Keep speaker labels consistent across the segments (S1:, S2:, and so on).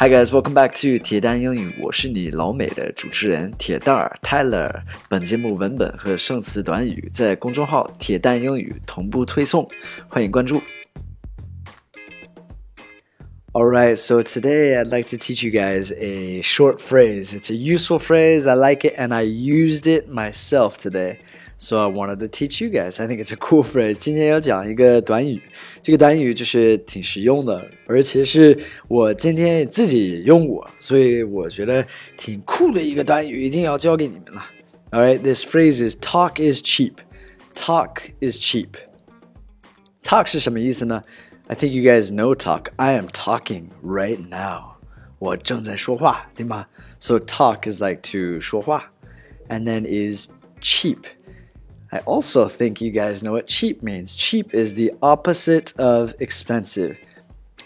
S1: Hi guys, welcome back to 铁蛋英语，我是你老美的主持人铁蛋儿 Tyler。本节目文本和生词短语在公众号“铁蛋英语”同步推送，欢迎关注。Alright, so today I'd like to teach you guys a short phrase. It's a useful phrase, I like it, and I used it myself today. So I wanted to teach you guys. I think it's a cool phrase. 今天要讲一个短语，这个短语就是挺实用的，而且是我今天自己用过，所以我觉得挺酷的一个短语，一定要教给你们了。Alright, this phrase is talk is cheap. Talk is cheap. Talk 是什么意思呢？I think you guys know talk. I am talking right now. 我正在说话，对吗？So talk is like to 说话，and then is cheap. I also think you guys know what cheap means. Cheap is the opposite of expensive.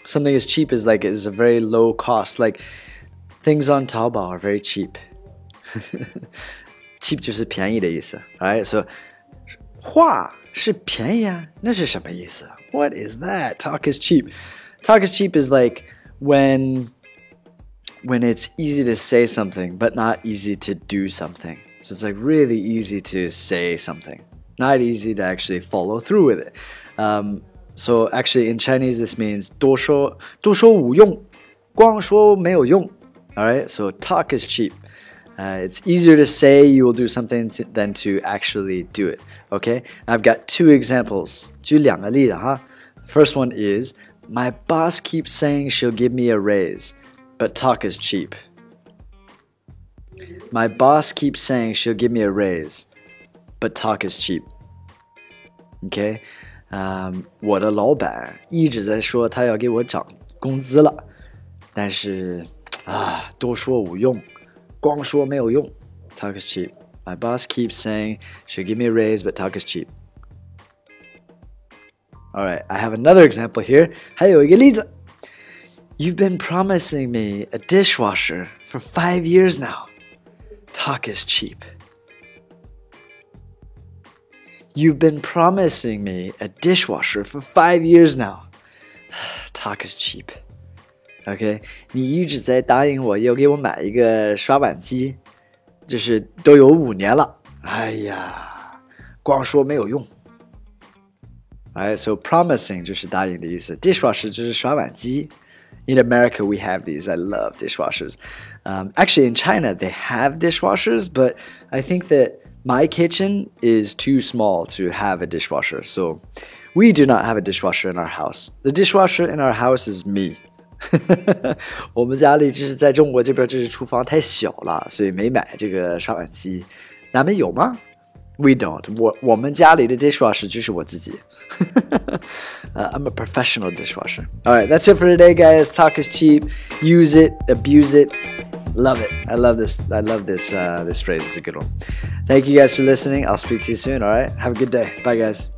S1: Something is cheap is like it is a very low cost. Like things on Taobao are very cheap. cheap 就是便宜的意思，right? So 话是便宜啊，那是什么意思？what is that? Talk is cheap. Talk is cheap is like when when it's easy to say something but not easy to do something. So it's like really easy to say something, not easy to actually follow through with it. Um, so actually in Chinese this means 多说多说无用，光说没有用. All right, so talk is cheap. Uh, it's easier to say you will do something to, than to actually do it. Okay, I've got two examples. 举两个例子哈。First one is my boss keeps saying she'll give me a raise, but talk is cheap. My boss keeps saying she'll give me a raise, but talk is cheap. Okay, um, 我的老板一直在说他要给我涨工资了，但是啊，多说无用。光说没有用，talk is cheap. My boss keeps saying she'll give me a raise, but talk is cheap. All right, I have another example here. 还有一个例子。You've been promising me a dishwasher for five years now. Talk is cheap. You've been promising me a dishwasher for five years now. Talk is cheap. OK，你一直在答应我要给我买一个刷碗机，就是都有五年了。哎呀，光说没有用。Alright, so promising 就是答应的意思，dishwasher 就是刷碗机。 In America, we have these. I love dishwashers. Um, actually, in China, they have dishwashers, but I think that my kitchen is too small to have a dishwasher. So we do not have a dishwasher in our house. The dishwasher in our house is me. 我们家里就是在中国这边，就是厨房太小了，所以没买这个刷碗机。咱们有吗 ？We don't. 我我们家里的 dishwasher 就是我自己。uh, I'm a professional dishwasher. All right, that's it for today, guys. Talk is cheap. Use it, abuse it. Love it. I love this. I love this. Uh, this phrase is a good one. Thank you guys for listening. I'll speak to you soon. All right. Have a good day. Bye, guys.